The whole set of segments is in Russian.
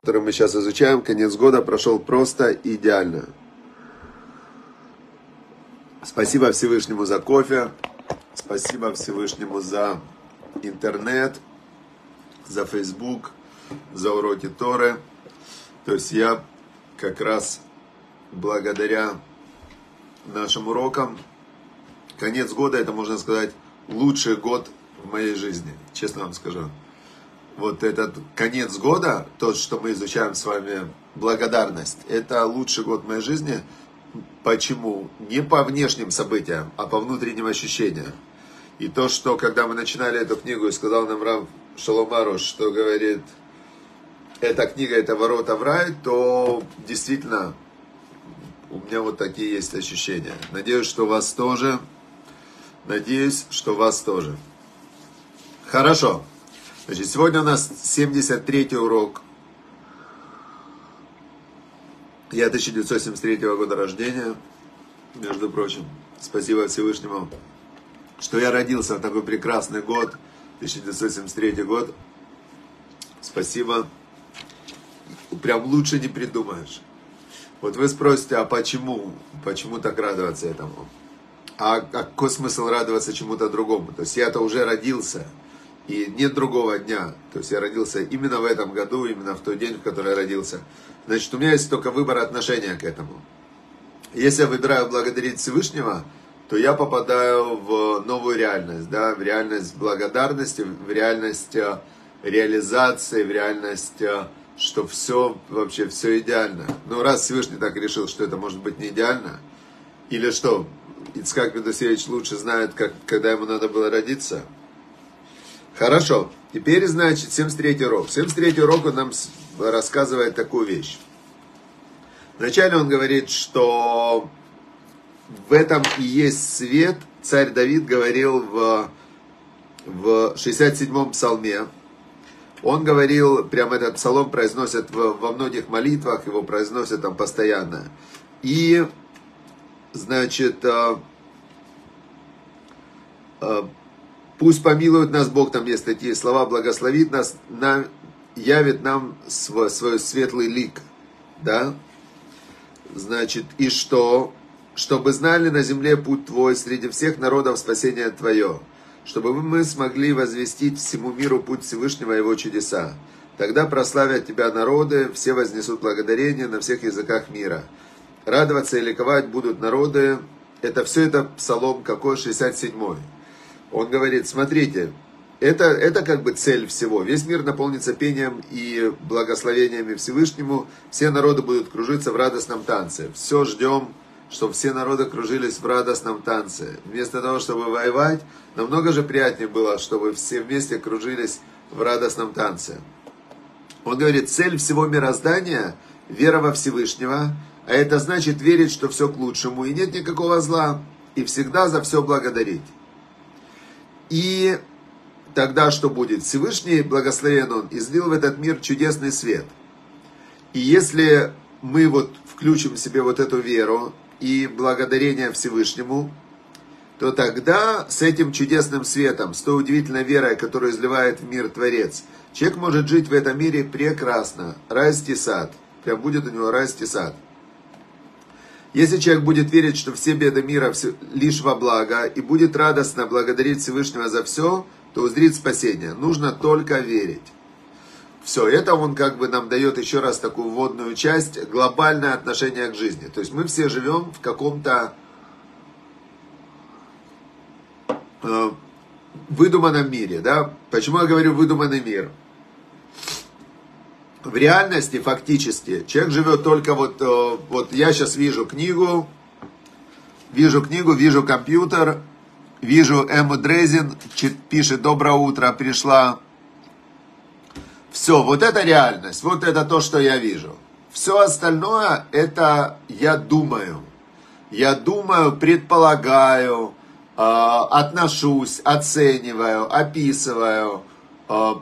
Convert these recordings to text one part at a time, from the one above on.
который мы сейчас изучаем, конец года прошел просто идеально. Спасибо Всевышнему за кофе, спасибо Всевышнему за интернет, за Facebook, за уроки Торы. То есть я как раз благодаря нашим урокам, конец года, это можно сказать, лучший год в моей жизни, честно вам скажу. Вот этот конец года, то, что мы изучаем с вами, благодарность, это лучший год в моей жизни. Почему? Не по внешним событиям, а по внутренним ощущениям. И то, что когда мы начинали эту книгу, и сказал нам Рам Шаломару, что говорит, эта книга это ворота в рай, то действительно у меня вот такие есть ощущения. Надеюсь, что у вас тоже. Надеюсь, что у вас тоже. Хорошо. Значит, сегодня у нас 73-й урок. Я 1973 года рождения, между прочим. Спасибо Всевышнему, что я родился в такой прекрасный год, 1973 год. Спасибо. Прям лучше не придумаешь. Вот вы спросите, а почему? Почему так радоваться этому? А какой смысл радоваться чему-то другому? То есть я-то уже родился, и нет другого дня. То есть я родился именно в этом году, именно в тот день, в который я родился. Значит, у меня есть только выбор отношения к этому. Если я выбираю благодарить Всевышнего, то я попадаю в новую реальность, да, в реальность благодарности, в реальность э, реализации, в реальность э, что все, вообще все идеально. Но раз Всевышний так решил, что это может быть не идеально, или что, Ицкак Медусевич лучше знает, как, когда ему надо было родиться. Хорошо, теперь, значит, 73-й урок. 73-й урок он нам рассказывает такую вещь. Вначале он говорит, что в этом и есть свет. Царь Давид говорил в, в 67-м псалме, он говорил, прям этот псалом произносят во многих молитвах, его произносят там постоянно. И, значит, а, а, пусть помилует нас Бог, там есть такие слова, благословит нас, нам, явит нам свой, свой светлый лик, да? Значит, и что? Чтобы знали на земле путь твой, среди всех народов спасение твое чтобы мы смогли возвестить всему миру путь Всевышнего и его чудеса. Тогда прославят тебя народы, все вознесут благодарение на всех языках мира. Радоваться и ликовать будут народы. Это все это псалом какой? 67-й. Он говорит, смотрите, это, это как бы цель всего. Весь мир наполнится пением и благословениями Всевышнему. Все народы будут кружиться в радостном танце. Все ждем чтобы все народы кружились в радостном танце. Вместо того, чтобы воевать, намного же приятнее было, чтобы все вместе кружились в радостном танце. Он говорит, цель всего мироздания – вера во Всевышнего, а это значит верить, что все к лучшему, и нет никакого зла, и всегда за все благодарить. И тогда что будет? Всевышний, благословен Он, излил в этот мир чудесный свет. И если мы вот включим в себе вот эту веру, и благодарение Всевышнему, то тогда с этим чудесным светом, с той удивительной верой, которую изливает в мир Творец, человек может жить в этом мире прекрасно, расти сад, прям будет у него расти сад. Если человек будет верить, что все беды мира лишь во благо, и будет радостно благодарить Всевышнего за все, то узрит спасение. Нужно только верить. Все, это он как бы нам дает еще раз такую вводную часть, глобальное отношение к жизни. То есть мы все живем в каком-то э, выдуманном мире, да? Почему я говорю выдуманный мир? В реальности, фактически, человек живет только вот, э, вот я сейчас вижу книгу, вижу книгу, вижу компьютер, вижу Эмму Дрезин, пишет «Доброе утро, пришла все, вот это реальность, вот это то, что я вижу. Все остальное, это я думаю. Я думаю, предполагаю, э, отношусь, оцениваю, описываю, э,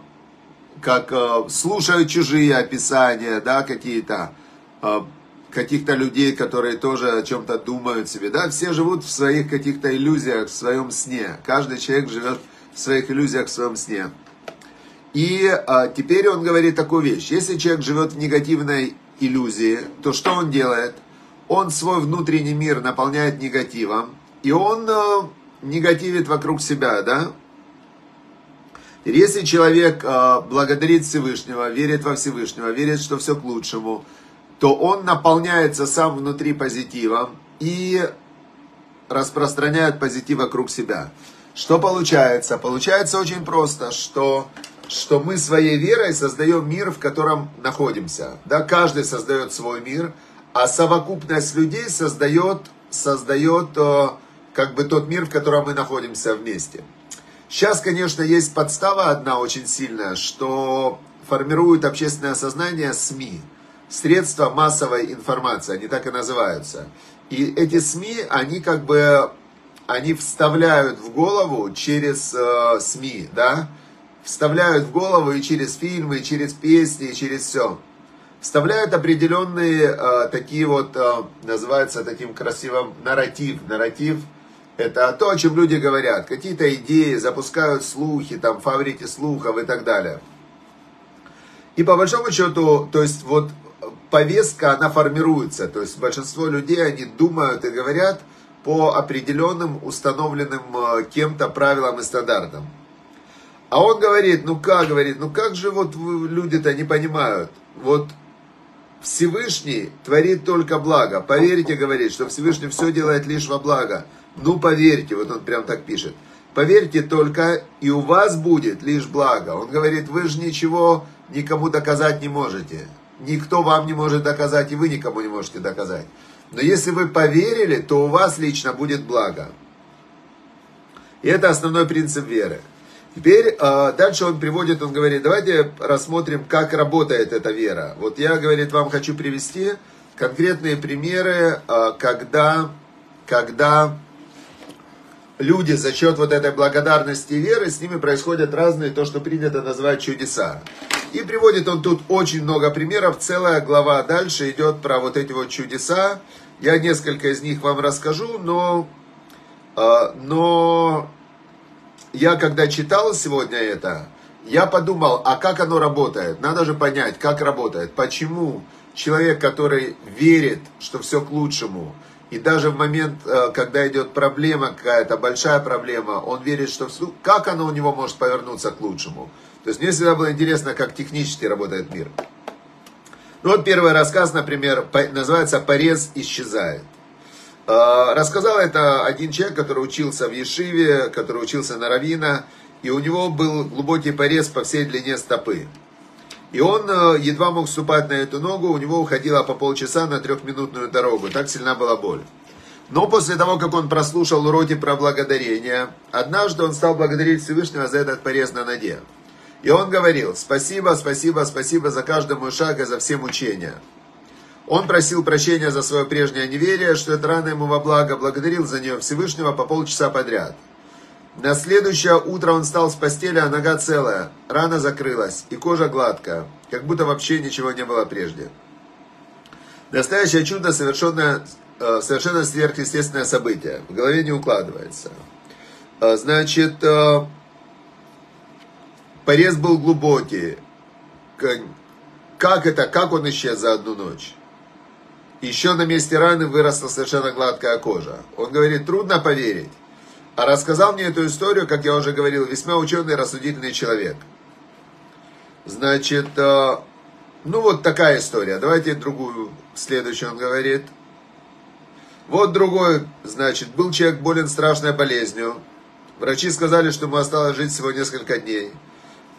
как э, слушаю чужие описания, да, какие-то, э, каких-то людей, которые тоже о чем-то думают себе, да, все живут в своих каких-то иллюзиях, в своем сне. Каждый человек живет в своих иллюзиях, в своем сне. И а, теперь он говорит такую вещь. Если человек живет в негативной иллюзии, то что он делает? Он свой внутренний мир наполняет негативом, и он а, негативит вокруг себя, да? Если человек а, благодарит Всевышнего, верит во Всевышнего, верит, что все к лучшему, то он наполняется сам внутри позитивом и распространяет позитив вокруг себя. Что получается? Получается очень просто, что, что мы своей верой создаем мир, в котором находимся. Да, каждый создает свой мир, а совокупность людей создает, создает э, как бы тот мир, в котором мы находимся вместе. Сейчас, конечно, есть подстава одна очень сильная, что формирует общественное сознание СМИ. Средства массовой информации, они так и называются. И эти СМИ, они как бы они вставляют в голову через э, СМИ, да, вставляют в голову и через фильмы, и через песни, и через все. Вставляют определенные э, такие вот, э, называется таким красивым нарратив. Нарратив – это то, о чем люди говорят. Какие-то идеи, запускают слухи, там, фабрики слухов и так далее. И по большому счету, то есть вот повестка, она формируется. То есть большинство людей, они думают и говорят – по определенным установленным э, кем-то правилам и стандартам. А он говорит, ну как, говорит, ну как же вот люди-то не понимают. Вот Всевышний творит только благо. Поверьте, говорит, что Всевышний все делает лишь во благо. Ну поверьте, вот он прям так пишет. Поверьте только, и у вас будет лишь благо. Он говорит, вы же ничего никому доказать не можете. Никто вам не может доказать, и вы никому не можете доказать. Но если вы поверили, то у вас лично будет благо. И это основной принцип веры. Теперь э, дальше он приводит, он говорит, давайте рассмотрим, как работает эта вера. Вот я, говорит, вам хочу привести конкретные примеры, э, когда, когда люди за счет вот этой благодарности и веры, с ними происходят разные, то, что принято называть чудеса. И приводит он тут очень много примеров, целая глава дальше идет про вот эти вот чудеса. Я несколько из них вам расскажу, но, а, но я когда читал сегодня это, я подумал, а как оно работает? Надо же понять, как работает. Почему человек, который верит, что все к лучшему, и даже в момент, э, когда идет проблема какая-то, большая проблема, он верит, что как оно у него может повернуться к лучшему. То есть мне всегда было интересно, как технически работает мир. Ну вот первый рассказ, например, называется «Порез исчезает». А, рассказал это один человек, который учился в Ешиве, который учился на Равина, и у него был глубокий порез по всей длине стопы. И он э, едва мог вступать на эту ногу, у него уходило по полчаса на трехминутную дорогу, так сильна была боль. Но после того, как он прослушал уроки про благодарение, однажды он стал благодарить Всевышнего за этот порез на ноге. И он говорил, спасибо, спасибо, спасибо за каждый мой шаг и за все мучения. Он просил прощения за свое прежнее неверие, что это рано ему во благо, благодарил за нее Всевышнего по полчаса подряд. На следующее утро он встал с постели, а нога целая, рана закрылась и кожа гладкая, как будто вообще ничего не было прежде. Настоящее чудо, совершенное, э, совершенно сверхъестественное событие. В голове не укладывается. Э, значит, э, Порез был глубокий. Как это, как он исчез за одну ночь? Еще на месте раны выросла совершенно гладкая кожа. Он говорит, трудно поверить. А рассказал мне эту историю, как я уже говорил, весьма ученый рассудительный человек. Значит, э, ну вот такая история. Давайте другую, следующую он говорит. Вот другой, значит, был человек болен страшной болезнью. Врачи сказали, что ему осталось жить всего несколько дней.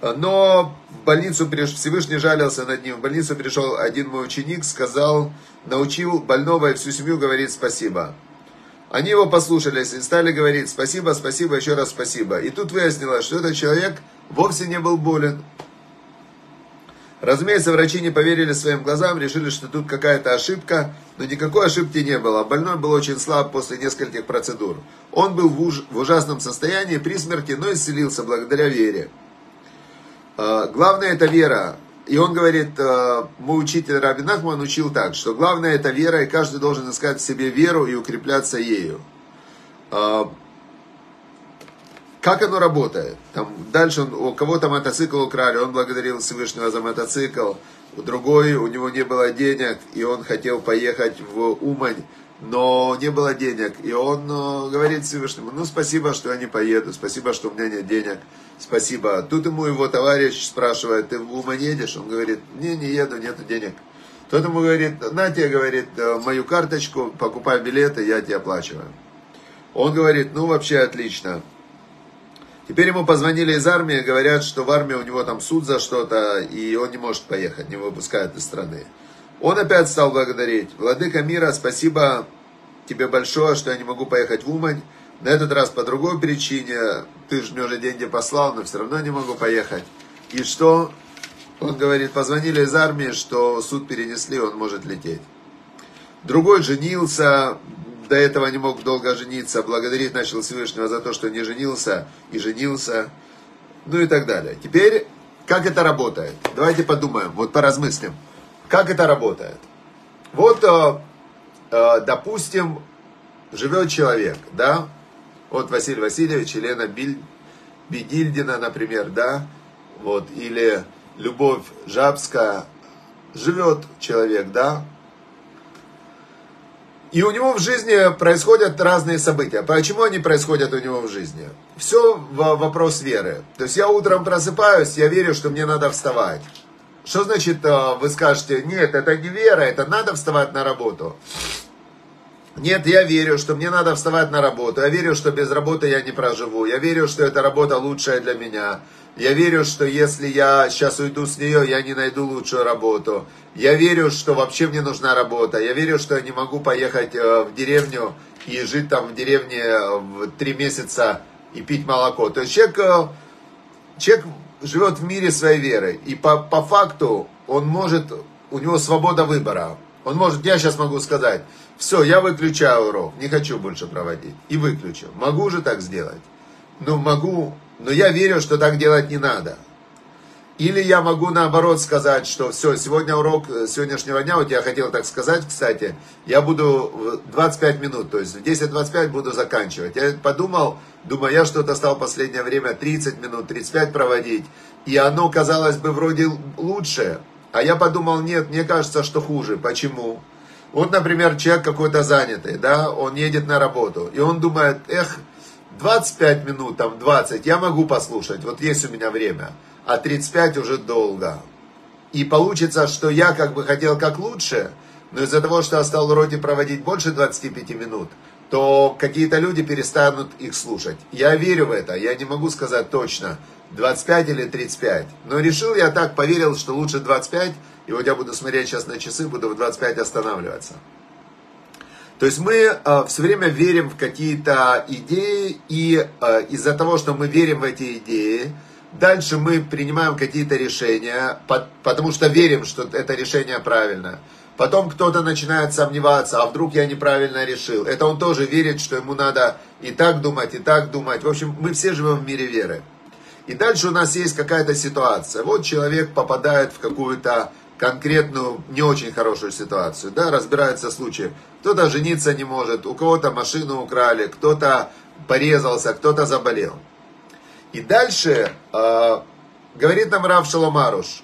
Но в больницу приш... Всевышний жалился над ним. В больницу пришел один мой ученик, сказал, научил больного и всю семью говорить спасибо. Они его послушались и стали говорить спасибо, спасибо, еще раз спасибо. И тут выяснилось, что этот человек вовсе не был болен. Разумеется, врачи не поверили своим глазам, решили, что тут какая-то ошибка, но никакой ошибки не было. Больной был очень слаб после нескольких процедур. Он был в, уж... в ужасном состоянии при смерти, но исцелился благодаря вере. А, главное это вера. И он говорит, а, мой учитель Раби Нахман учил так, что главное это вера, и каждый должен искать в себе веру и укрепляться ею. А, как оно работает? Там, дальше он, у кого-то мотоцикл украли, он благодарил Всевышнего за мотоцикл, у другой, у него не было денег, и он хотел поехать в Умань, но не было денег. И он э, говорит Всевышнему, ну спасибо, что я не поеду, спасибо, что у меня нет денег, спасибо. Тут ему его товарищ спрашивает, ты в Умань едешь? Он говорит, не, не еду, нету денег. Тот ему говорит, на тебе, говорит, э, мою карточку, покупай билеты, я тебе оплачиваю. Он говорит, ну вообще отлично. Теперь ему позвонили из армии, говорят, что в армии у него там суд за что-то, и он не может поехать, не выпускают из страны. Он опять стал благодарить. Владыка мира, спасибо тебе большое, что я не могу поехать в Умань. На этот раз по другой причине. Ты же мне уже деньги послал, но все равно не могу поехать. И что? Он говорит, позвонили из армии, что суд перенесли, он может лететь. Другой женился, до этого не мог долго жениться, благодарить начал Всевышнего за то, что не женился и женился, ну и так далее. Теперь, как это работает? Давайте подумаем, вот поразмыслим. Как это работает? Вот, э, э, допустим, живет человек, да, вот Василий Васильевич, Елена Биль, Бегильдина, например, да, вот, или Любовь Жабская, живет человек, да, и у него в жизни происходят разные события. Почему они происходят у него в жизни? Все вопрос веры. То есть я утром просыпаюсь, я верю, что мне надо вставать. Что значит, э, вы скажете, нет, это не вера, это надо вставать на работу. Нет, я верю, что мне надо вставать на работу. Я верю, что без работы я не проживу. Я верю, что эта работа лучшая для меня. Я верю, что если я сейчас уйду с нее, я не найду лучшую работу. Я верю, что вообще мне нужна работа. Я верю, что я не могу поехать э, в деревню и жить там в деревне э, три месяца и пить молоко. То есть человек, человек живет в мире своей веры. И по, по факту он может, у него свобода выбора. Он может, я сейчас могу сказать, все, я выключаю урок, не хочу больше проводить. И выключу. Могу же так сделать. Ну, могу но я верю, что так делать не надо. Или я могу наоборот сказать, что все, сегодня урок э, сегодняшнего дня, вот я хотел так сказать, кстати, я буду 25 минут, то есть в 10.25 буду заканчивать. Я подумал, думаю, я что-то стал в последнее время 30 минут, 35 проводить, и оно казалось бы вроде лучше, а я подумал, нет, мне кажется, что хуже. Почему? Вот, например, человек какой-то занятый, да, он едет на работу, и он думает, эх, 25 минут, там 20 я могу послушать, вот есть у меня время, а 35 уже долго. И получится, что я как бы хотел как лучше, но из-за того, что я стал вроде проводить больше 25 минут, то какие-то люди перестанут их слушать. Я верю в это, я не могу сказать точно, 25 или 35. Но решил я так, поверил, что лучше 25, и вот я буду смотреть сейчас на часы, буду в 25 останавливаться. То есть мы э, все время верим в какие-то идеи, и э, из-за того, что мы верим в эти идеи, дальше мы принимаем какие-то решения, потому что верим, что это решение правильно. Потом кто-то начинает сомневаться, а вдруг я неправильно решил. Это он тоже верит, что ему надо и так думать, и так думать. В общем, мы все живем в мире веры. И дальше у нас есть какая-то ситуация. Вот человек попадает в какую-то конкретную не очень хорошую ситуацию, да, разбирается случаи. Кто-то жениться не может, у кого-то машину украли, кто-то порезался, кто-то заболел. И дальше э, говорит нам Рав Шаломаруш,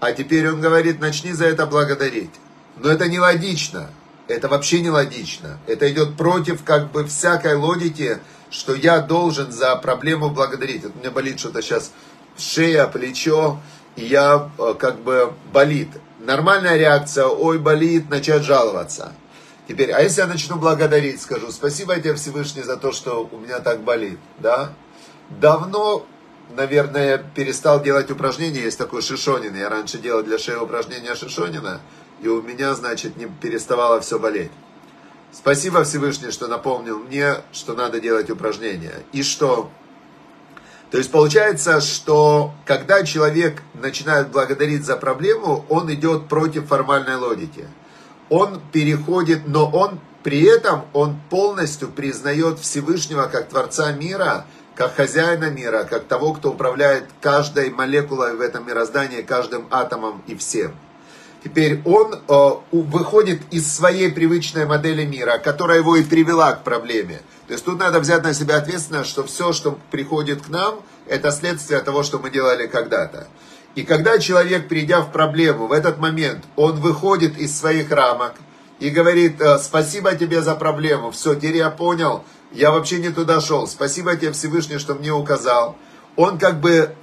а теперь он говорит, начни за это благодарить. Но это не логично, это вообще не логично. Это идет против как бы всякой логики, что я должен за проблему благодарить. Вот у меня болит что-то сейчас шея, плечо, и я э, как бы болит. Нормальная реакция, ой, болит, начать жаловаться. Теперь, а если я начну благодарить, скажу, спасибо тебе Всевышний за то, что у меня так болит, да? Давно, наверное, перестал делать упражнения, есть такой Шишонин, я раньше делал для шеи упражнения Шишонина, и у меня, значит, не переставало все болеть. Спасибо Всевышний, что напомнил мне, что надо делать упражнения. И что? То есть получается, что когда человек начинает благодарить за проблему, он идет против формальной логики. Он переходит, но он при этом он полностью признает Всевышнего как Творца мира, как хозяина мира, как того, кто управляет каждой молекулой в этом мироздании, каждым атомом и всем. Теперь он э, выходит из своей привычной модели мира, которая его и привела к проблеме. То есть тут надо взять на себя ответственность, что все, что приходит к нам, это следствие того, что мы делали когда-то. И когда человек, придя в проблему, в этот момент, он выходит из своих рамок и говорит, «Э, спасибо тебе за проблему, все, теперь я понял, я вообще не туда шел, спасибо тебе Всевышний, что мне указал. Он как бы,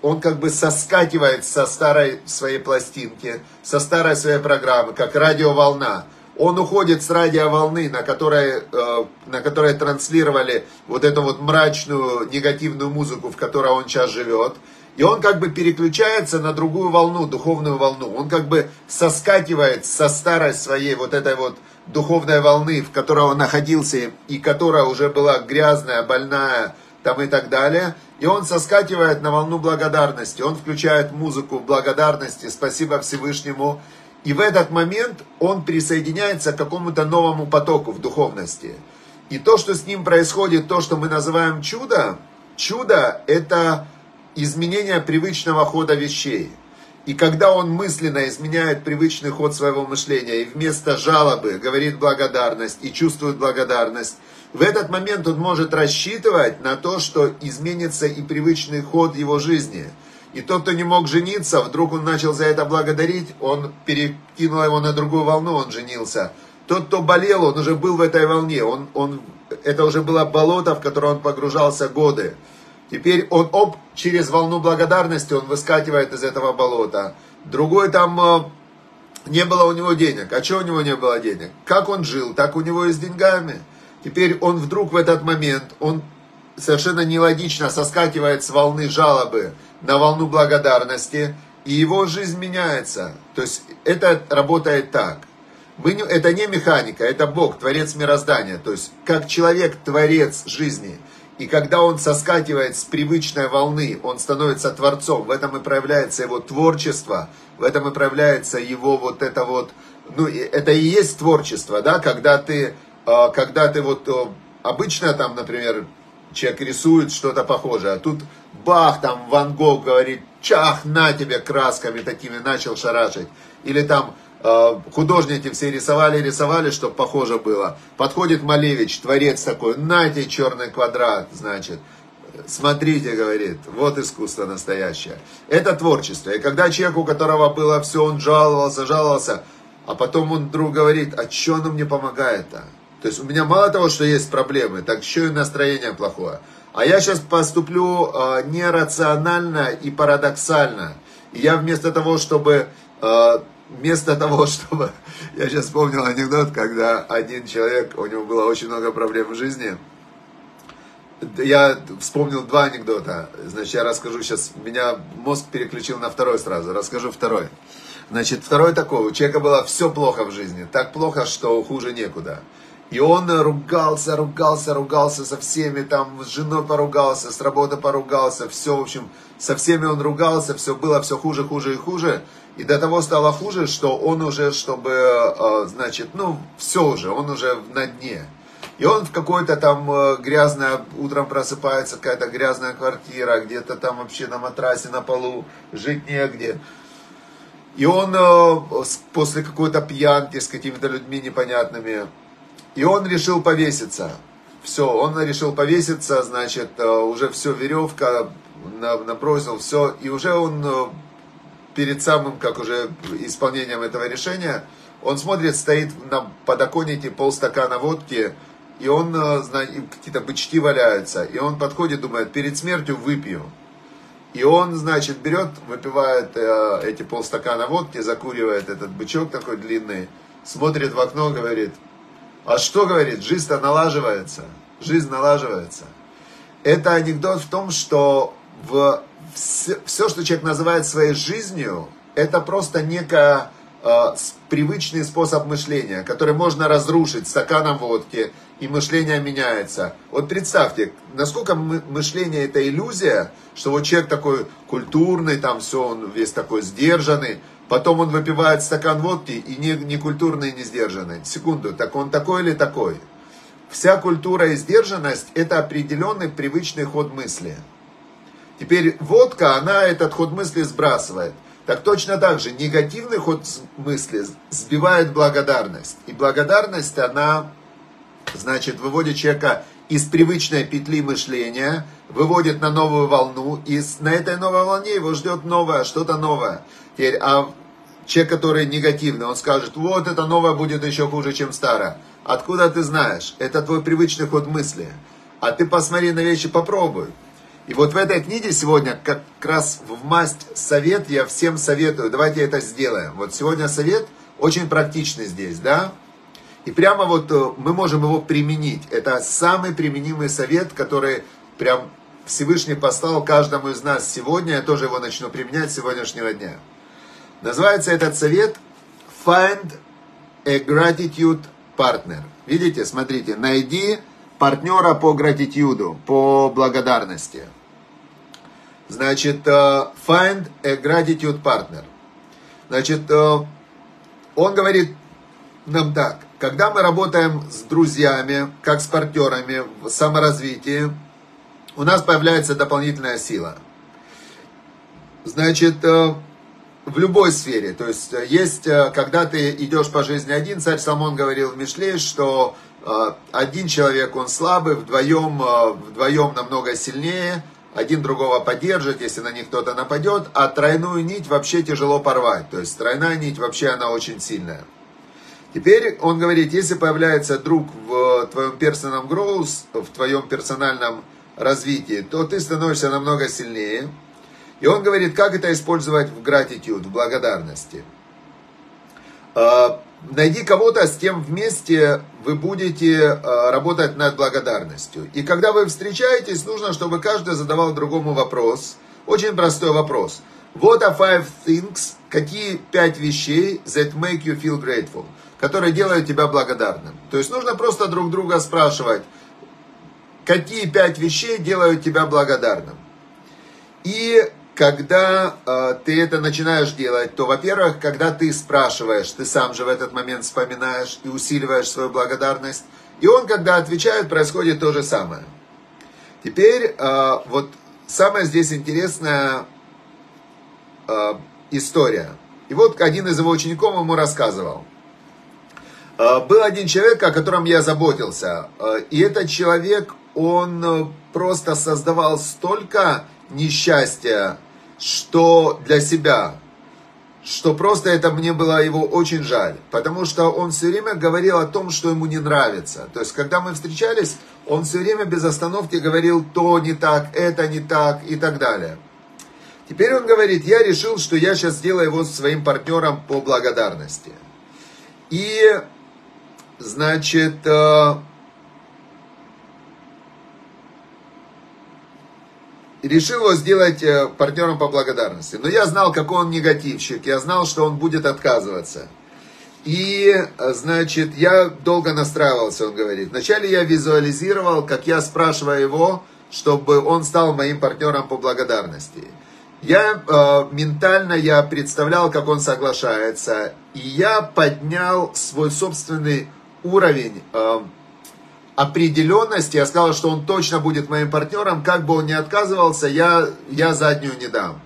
он как бы соскакивает со старой своей пластинки, со старой своей программы, как радиоволна. Он уходит с радиоволны, на которой, э, на которой транслировали вот эту вот мрачную, негативную музыку, в которой он сейчас живет. И он как бы переключается на другую волну, духовную волну. Он как бы соскакивает со старой своей вот этой вот духовной волны, в которой он находился, и которая уже была грязная, больная, там и так далее. И он соскакивает на волну благодарности. Он включает музыку благодарности, спасибо Всевышнему. И в этот момент он присоединяется к какому-то новому потоку в духовности. И то, что с ним происходит, то, что мы называем чудо, чудо это изменение привычного хода вещей. И когда он мысленно изменяет привычный ход своего мышления и вместо жалобы говорит благодарность и чувствует благодарность, в этот момент он может рассчитывать на то, что изменится и привычный ход его жизни. И тот, кто не мог жениться, вдруг он начал за это благодарить, он перекинул его на другую волну, он женился. Тот, кто болел, он уже был в этой волне, он, он, это уже было болото, в которое он погружался годы. Теперь он, оп, через волну благодарности он выскакивает из этого болота. Другой там э, не было у него денег. А что у него не было денег? Как он жил, так у него и с деньгами. Теперь он вдруг в этот момент, он совершенно нелогично соскакивает с волны жалобы на волну благодарности, и его жизнь меняется. То есть это работает так. Мы не, это не механика, это Бог, Творец мироздания. То есть как человек, Творец жизни – и когда он соскакивает с привычной волны, он становится творцом. В этом и проявляется его творчество, в этом и проявляется его вот это вот, ну, это и есть творчество, да, когда ты, а, когда ты вот, обычно там, например, человек рисует что-то похожее, а тут бах, там Ван Гог говорит, чах, на тебе красками такими начал шарашить. Или там художники все рисовали, рисовали, чтобы похоже было. Подходит Малевич, творец такой, нате черный квадрат, значит. Смотрите, говорит, вот искусство настоящее. Это творчество. И когда человек, у которого было все, он жаловался, жаловался, а потом он вдруг говорит, а что оно мне помогает-то? То есть у меня мало того, что есть проблемы, так еще и настроение плохое. А я сейчас поступлю э, нерационально и парадоксально. И я вместо того, чтобы э, вместо того, чтобы... Я сейчас вспомнил анекдот, когда один человек, у него было очень много проблем в жизни. Я вспомнил два анекдота. Значит, я расскажу сейчас. Меня мозг переключил на второй сразу. Расскажу второй. Значит, второй такой. У человека было все плохо в жизни. Так плохо, что хуже некуда. И он ругался, ругался, ругался со всеми, там, с женой поругался, с работы поругался, все, в общем, со всеми он ругался, все было все хуже, хуже и хуже. И до того стало хуже, что он уже, чтобы, э, значит, ну, все уже, он уже на дне. И он в какой-то там э, грязное, утром просыпается, какая-то грязная квартира, где-то там вообще на матрасе на полу, жить негде. И он э, после какой-то пьянки с какими-то людьми непонятными, и он решил повеситься. Все, он решил повеситься, значит, уже все, веревка, набросил, все, и уже он перед самым, как уже исполнением этого решения, он смотрит, стоит на подоконнике полстакана водки, и он, э, какие-то бычки валяются, и он подходит, думает, перед смертью выпью. И он, значит, берет, выпивает э, эти полстакана водки, закуривает этот бычок такой длинный, смотрит в окно, говорит, а что, говорит, жизнь-то налаживается, жизнь налаживается. Это анекдот в том, что в все, все, что человек называет своей жизнью, это просто некая э, привычный способ мышления, который можно разрушить стаканом водки, и мышление меняется. Вот представьте, насколько мы, мышление это иллюзия, что вот человек такой культурный, там все, он весь такой сдержанный, потом он выпивает стакан водки и не, не культурный, не сдержанный. Секунду, так он такой или такой? Вся культура и сдержанность это определенный привычный ход мысли. Теперь водка, она этот ход мысли сбрасывает. Так точно так же негативный ход мысли сбивает благодарность. И благодарность, она, значит, выводит человека из привычной петли мышления, выводит на новую волну, и на этой новой волне его ждет новое, что-то новое. Теперь, а человек, который негативный, он скажет, вот это новое будет еще хуже, чем старое. Откуда ты знаешь? Это твой привычный ход мысли. А ты посмотри на вещи, попробуй. И вот в этой книге сегодня как раз в масть совет я всем советую. Давайте это сделаем. Вот сегодня совет очень практичный здесь, да? И прямо вот э, мы можем его применить. Это самый применимый совет, который прям Всевышний послал каждому из нас сегодня. Я тоже его начну применять с сегодняшнего дня. Называется этот совет Find a Gratitude Partner. Видите, смотрите, найди партнера по гратитюду, по благодарности. Значит, э, find a gratitude partner. Значит, э, он говорит нам так, когда мы работаем с друзьями, как с партнерами в саморазвитии, у нас появляется дополнительная сила. Значит, э, в любой сфере. То есть есть, когда ты идешь по жизни один, царь Соломон говорил в Мишле, что один человек, он слабый, вдвоем, вдвоем намного сильнее – один другого поддержит, если на них кто-то нападет, а тройную нить вообще тяжело порвать. То есть тройная нить вообще она очень сильная. Теперь он говорит, если появляется друг в твоем персональном growth, в твоем персональном развитии, то ты становишься намного сильнее. И он говорит, как это использовать в gratitude, в благодарности. Найди кого-то, с кем вместе вы будете э, работать над благодарностью. И когда вы встречаетесь, нужно, чтобы каждый задавал другому вопрос. Очень простой вопрос. What are five things, какие пять вещей that make you feel grateful, которые делают тебя благодарным? То есть нужно просто друг друга спрашивать, какие пять вещей делают тебя благодарным. И когда э, ты это начинаешь делать, то, во-первых, когда ты спрашиваешь, ты сам же в этот момент вспоминаешь и усиливаешь свою благодарность. И он, когда отвечает, происходит то же самое. Теперь, э, вот самая здесь интересная э, история. И вот один из его учеников ему рассказывал. Э, был один человек, о котором я заботился. Э, и этот человек, он э, просто создавал столько несчастья что для себя, что просто это мне было его очень жаль, потому что он все время говорил о том, что ему не нравится. То есть, когда мы встречались, он все время без остановки говорил то не так, это не так и так далее. Теперь он говорит, я решил, что я сейчас сделаю его своим партнером по благодарности. И, значит, решил его сделать э, партнером по благодарности. Но я знал, какой он негативщик, я знал, что он будет отказываться. И, э, значит, я долго настраивался, он говорит. Вначале я визуализировал, как я спрашиваю его, чтобы он стал моим партнером по благодарности. Я э, ментально я представлял, как он соглашается, и я поднял свой собственный уровень э, определенности, я сказал, что он точно будет моим партнером, как бы он ни отказывался, я, я заднюю не дам.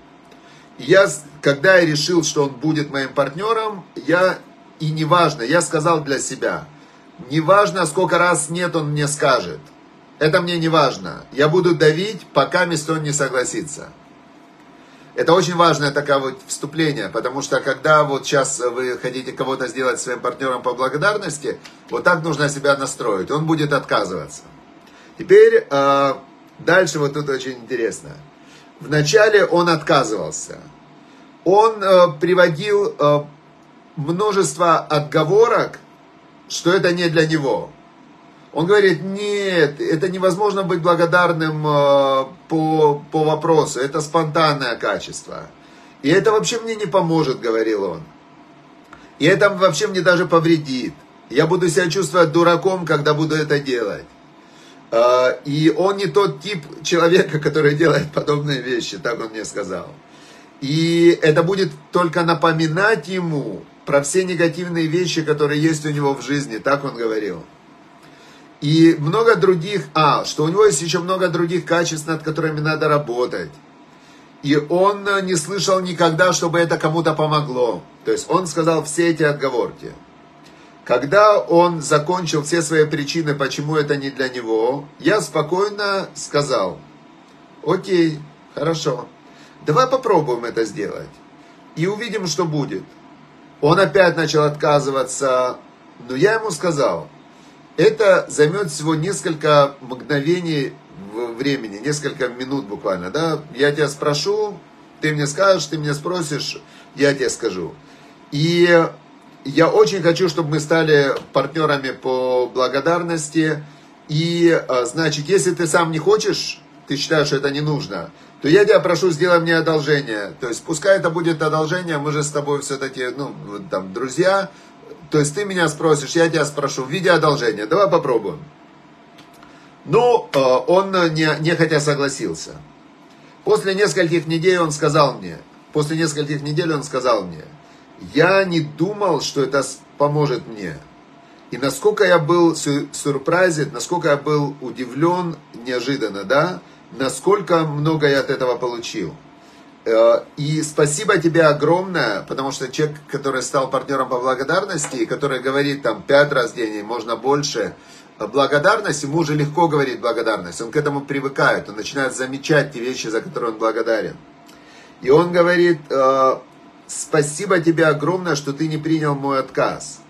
Я, когда я решил, что он будет моим партнером, я, и неважно, я сказал для себя, неважно, сколько раз нет, он мне скажет. Это мне не важно. Я буду давить, пока место он не согласится. Это очень важное такое вот вступление, потому что когда вот сейчас вы хотите кого-то сделать своим партнером по благодарности, вот так нужно себя настроить, он будет отказываться. Теперь э, дальше вот тут очень интересно. Вначале он отказывался. Он э, приводил э, множество отговорок, что это не для него. Он говорит, нет, это невозможно быть благодарным э, по, по вопросу, это спонтанное качество. И это вообще мне не поможет, говорил он. И это вообще мне даже повредит. Я буду себя чувствовать дураком, когда буду это делать. Э, и он не тот тип человека, который делает подобные вещи, так он мне сказал. И это будет только напоминать ему про все негативные вещи, которые есть у него в жизни, так он говорил. И много других, а, что у него есть еще много других качеств, над которыми надо работать. И он не слышал никогда, чтобы это кому-то помогло. То есть он сказал все эти отговорки. Когда он закончил все свои причины, почему это не для него, я спокойно сказал, окей, хорошо, давай попробуем это сделать и увидим, что будет. Он опять начал отказываться, но я ему сказал, это займет всего несколько мгновений времени, несколько минут буквально, да, я тебя спрошу, ты мне скажешь, ты мне спросишь, я тебе скажу. И я очень хочу, чтобы мы стали партнерами по благодарности. И, а, значит, если ты сам не хочешь, ты считаешь, что это не нужно, то я тебя прошу, сделай мне одолжение. То есть, пускай это будет одолжение, мы же с тобой все-таки, ну, там, друзья. То есть, ты меня спросишь, я тебя спрошу в виде одолжения. Давай попробуем. Ну, а, он не, нехотя согласился. После нескольких недель он сказал мне, после нескольких недель он сказал мне, я не думал, что это поможет мне. И насколько я был сюрпризит, насколько я был удивлен неожиданно, да, насколько много я от этого получил. Э, и спасибо тебе огромное, потому что человек, который стал партнером по благодарности, и который говорит там пять раз в день, можно больше, благодарность, ему уже легко говорить благодарность, он к этому привыкает, он начинает замечать те вещи, за которые он благодарен. И он говорит, э, спасибо тебе огромное, что ты не принял мой отказ.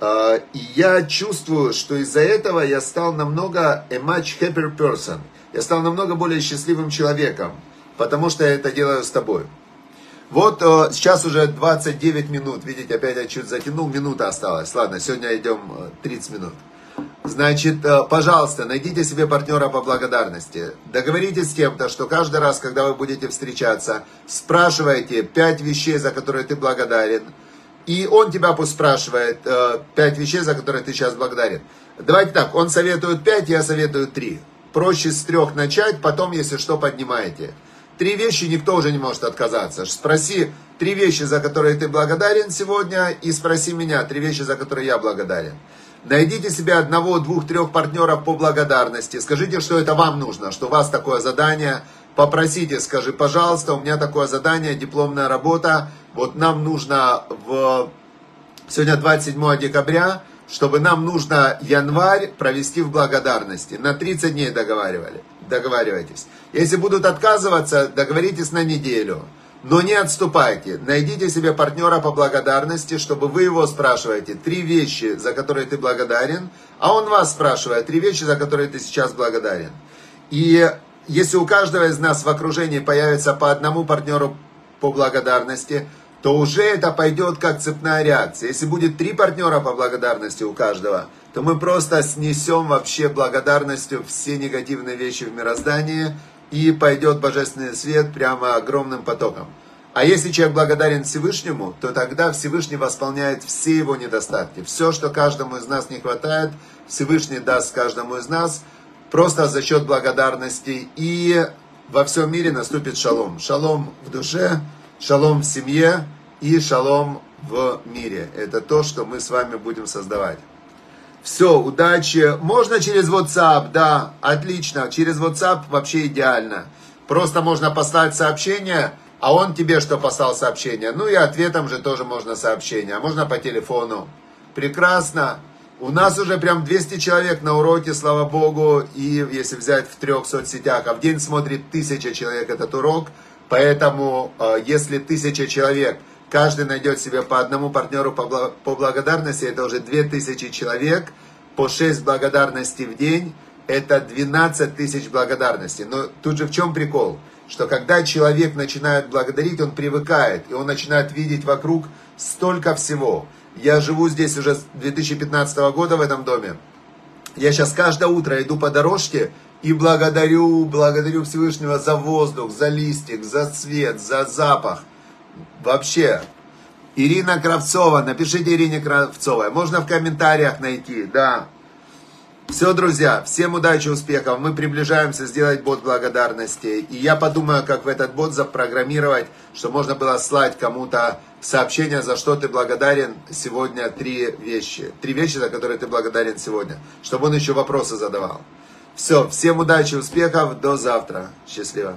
А, и я чувствую, что из-за этого я стал намного a much happier person. Я стал намного более счастливым человеком, потому что я это делаю с тобой. Вот э, сейчас уже 29 минут. Видите, опять я чуть затянул, минута осталась. Ладно, сегодня идем 30 э, минут. Значит, э, пожалуйста, найдите себе партнера по благодарности. Договоритесь с кем-то, что каждый раз, когда вы будете встречаться, спрашивайте пять вещей, за которые ты благодарен. И он тебя пусть спрашивает э, пять вещей, за которые ты сейчас благодарен. Давайте так, он советует пять, я советую три. Проще с трех начать, потом, если что, поднимаете. Три вещи никто уже не может отказаться. Спроси три вещи, за которые ты благодарен сегодня, и спроси меня три вещи, за которые я благодарен. Найдите себе одного, двух, трех партнеров по благодарности. Скажите, что это вам нужно, что у вас такое задание. Попросите, скажи, пожалуйста, у меня такое задание, дипломная работа. Вот нам нужно в... Сегодня 27 декабря, чтобы нам нужно январь провести в благодарности. На 30 дней договаривали, договаривайтесь. Если будут отказываться, договоритесь на неделю. Но не отступайте. Найдите себе партнера по благодарности, чтобы вы его спрашиваете три вещи, за которые ты благодарен, а он вас спрашивает три вещи, за которые ты сейчас благодарен. И если у каждого из нас в окружении появится по одному партнеру по благодарности, то уже это пойдет как цепная реакция. Если будет три партнера по благодарности у каждого, то мы просто снесем вообще благодарностью все негативные вещи в мироздании, и пойдет божественный свет прямо огромным потоком. А если человек благодарен Всевышнему, то тогда Всевышний восполняет все его недостатки. Все, что каждому из нас не хватает, Всевышний даст каждому из нас просто за счет благодарности. И во всем мире наступит шалом. Шалом в душе, шалом в семье и шалом в мире. Это то, что мы с вами будем создавать. Все, удачи. Можно через WhatsApp, да, отлично. Через WhatsApp вообще идеально. Просто можно послать сообщение, а он тебе что послал сообщение. Ну и ответом же тоже можно сообщение. А можно по телефону. Прекрасно. У нас уже прям 200 человек на уроке, слава богу. И если взять в трех соцсетях, а в день смотрит тысяча человек этот урок. Поэтому, э, если тысяча человек – Каждый найдет себе по одному партнеру по, благодарности, это уже 2000 человек, по 6 благодарностей в день, это 12 тысяч благодарностей. Но тут же в чем прикол? Что когда человек начинает благодарить, он привыкает, и он начинает видеть вокруг столько всего. Я живу здесь уже с 2015 года в этом доме. Я сейчас каждое утро иду по дорожке и благодарю, благодарю Всевышнего за воздух, за листик, за цвет, за запах. Вообще. Ирина Кравцова, напишите Ирине Кравцовой. Можно в комментариях найти, да. Все, друзья, всем удачи, успехов. Мы приближаемся сделать бот благодарности. И я подумаю, как в этот бот запрограммировать, что можно было слать кому-то сообщение, за что ты благодарен сегодня три вещи. Три вещи, за которые ты благодарен сегодня. Чтобы он еще вопросы задавал. Все, всем удачи, успехов. До завтра. Счастливо.